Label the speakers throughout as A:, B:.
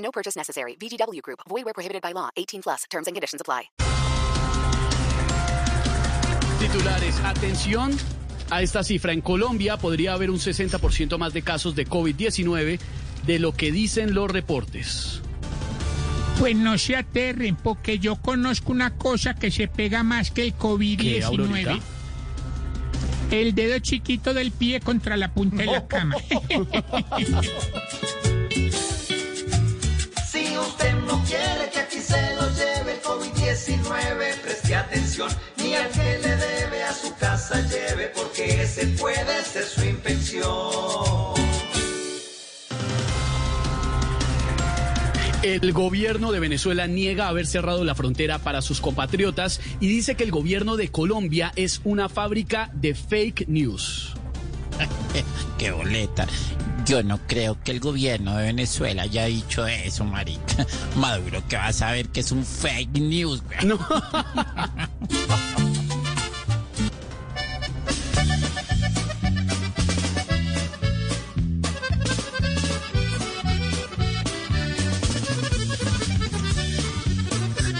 A: No purchase necessary. VGW Group. Void where prohibited by law. 18 plus. Terms and conditions apply.
B: Titulares, atención a esta cifra. En Colombia podría haber un 60% más de casos de COVID-19 de lo que dicen los reportes.
C: Pues no se aterren, porque yo conozco una cosa que se pega más que el
B: ¿Qué,
C: COVID-19.
B: Aurorita?
C: El dedo chiquito del pie contra la punta de la cama.
D: quiere que aquí se lo lleve el COVID-19, preste atención, ni al que le debe a su casa lleve, porque ese puede ser su infección.
B: El gobierno de Venezuela niega haber cerrado la frontera para sus compatriotas y dice que el gobierno de Colombia es una fábrica de fake news.
E: Qué boleta. Yo no creo que el gobierno de Venezuela haya dicho eso, marica. Maduro, que va a saber que es un fake news, güey.
B: No.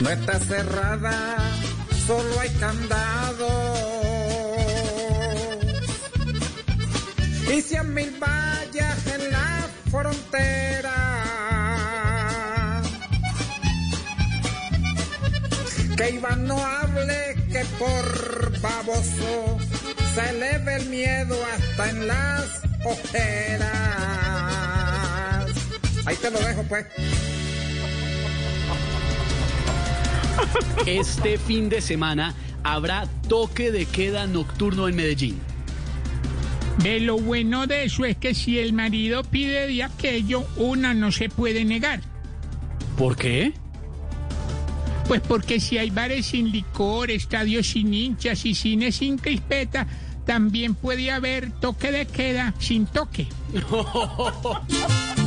F: No está cerrada, solo hay candado. Y cien mil vallas en la frontera. Que Iván no hable que por baboso se eleve el miedo hasta en las ojeras. Ahí te lo dejo pues.
B: Este fin de semana habrá toque de queda nocturno en Medellín.
C: De lo bueno de eso es que si el marido pide de aquello, una no se puede negar.
B: ¿Por qué?
C: Pues porque si hay bares sin licor, estadios sin hinchas y cines sin crispeta, también puede haber toque de queda sin toque.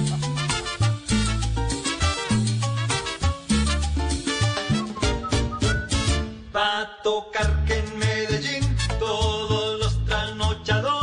D: Va a tocar que en Medellín todos los trasnochadores